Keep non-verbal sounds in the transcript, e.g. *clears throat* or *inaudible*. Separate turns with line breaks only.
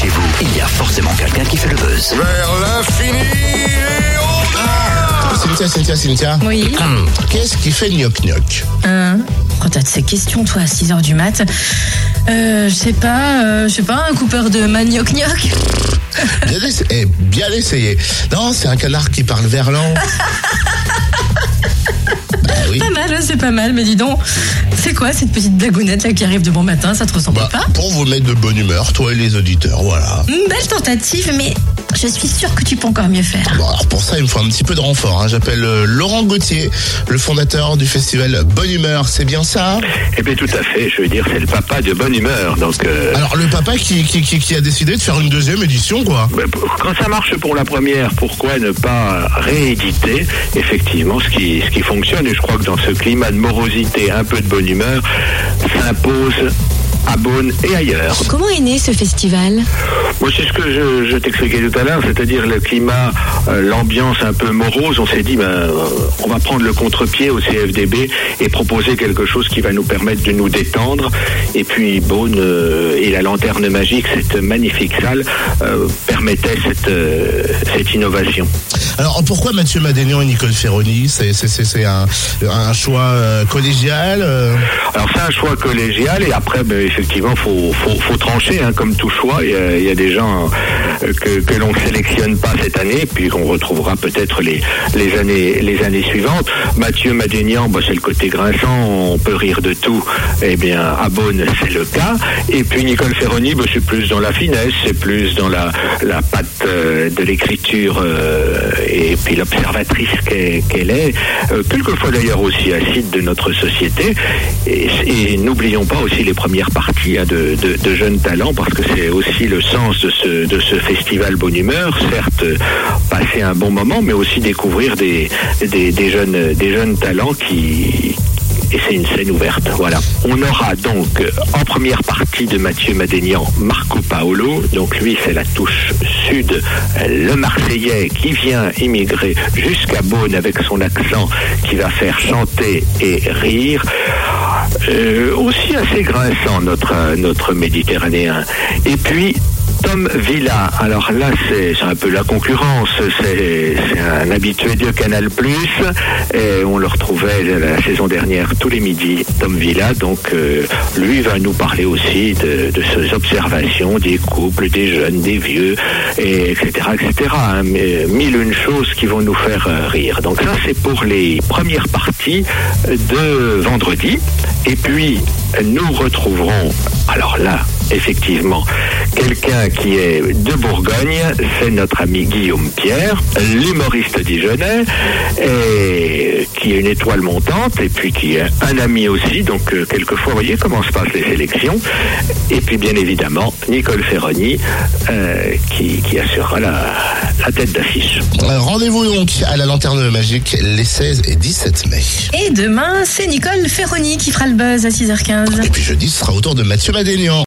chez vous, il y a forcément quelqu'un qui fait le buzz.
Vers l'infini et au-delà
Cynthia, Cynthia, Cynthia.
Oui.
Hum, *clears throat* Qu'est-ce qui fait gnoc-gnoc
Hein Oh, t'as de ces questions, toi, à 6h du mat. Euh, je sais pas, euh, je sais pas, un coupeur de manioc-gnoc *laughs*
bien, essa- eh, bien essayé. Non, c'est un canard qui parle verlan. *laughs* bah oui.
Pas mal, ouais, c'est pas mal, mais dis donc, c'est quoi cette petite blagounette là qui arrive de bon matin? Ça te ressemble
Bah,
pas?
pour vous mettre de bonne humeur, toi et les auditeurs, voilà.
Belle tentative, mais je suis sûre que tu peux encore mieux faire.
Bon, alors pour ça, il me faut un petit peu de renfort. hein. J'appelle euh, Laurent Gauthier, le fondateur du festival Bonne Humeur. C'est bien ça?
Eh bien, tout à fait. Je veux dire, c'est le papa de bonne humeur. Donc, euh,
Alors, le papa qui, qui, qui, qui a décidé de faire une deuxième édition, quoi.
ben, quand ça marche pour la première, pourquoi ne pas rééditer effectivement ce qui, ce qui fonctionne? Et je crois que dans ce climat de morosité, un peu de bonne humeur, s'impose à Beaune et ailleurs.
Comment est né ce festival
Moi, c'est ce que je, je t'expliquais tout à l'heure, c'est-à-dire le climat, euh, l'ambiance un peu morose. On s'est dit, ben, euh, on va prendre le contre-pied au CFDB et proposer quelque chose qui va nous permettre de nous détendre. Et puis, Beaune euh, et la lanterne magique, cette magnifique salle, permettait cette, cette innovation.
Alors, pourquoi Mathieu Madénian et Nicole Ferroni C'est un, un choix euh, collégial euh?
Alors c'est un choix collégial et après ben, effectivement faut, faut, faut trancher hein, comme tout choix. Il y a, il y a des gens que, que l'on ne sélectionne pas cette année puis qu'on retrouvera peut-être les, les années les années suivantes. Mathieu Madénian, bah, c'est le côté grinçant, on peut rire de tout. Eh bien à Beaune c'est le cas. Et puis Nicole Ferroni, bah, c'est plus dans la finesse, c'est plus dans la, la patte euh, de l'écriture euh, et puis l'observatrice qu'elle est. Euh, quelquefois d'ailleurs aussi acide de notre société. Et, et n'oublions pas aussi les premières parties hein, de, de- de jeunes talents, parce que c'est aussi le sens de ce, de ce festival Bonne Humeur. Certes, euh, passer un bon moment, mais aussi découvrir des, jeunes, talents qui et c'est une scène ouverte, voilà. On aura donc euh, en première partie de Mathieu Madénian Marco Paolo, donc lui c'est la touche sud, le Marseillais qui vient immigrer jusqu'à Beaune avec son accent qui va faire chanter et rire. Euh, aussi assez grinçant notre Méditerranéen. Et puis Tom Villa, alors là c'est un peu la concurrence, c'est un habitué de Canal+, et on le retrouvait la saison dernière tous les midis, Tom Villa, donc euh, lui va nous parler aussi de, ses observations des couples, des jeunes, des vieux, et etc. etc. hein, mais mille une choses qui vont nous faire euh, rire. Donc ça c'est pour les premières parties de vendredi, et puis nous retrouverons, alors là, effectivement, quelqu'un qui est de Bourgogne, c'est notre ami Guillaume Pierre, l'humoriste dijonnais, et qui est une étoile montante, et puis qui est un ami aussi, donc euh, quelquefois, vous voyez comment se passent les sélections, et puis bien évidemment, Nicole Ferroni, euh, qui, qui assurera la, la tête d'affiche.
Euh, Rendez-vous donc à la Lanterne Magique les 16 et 17 mai.
Et demain, c'est Nicole Ferroni qui fera le buzz à 6h15.
Et puis jeudi, ce sera au tour de Mathieu Madénian.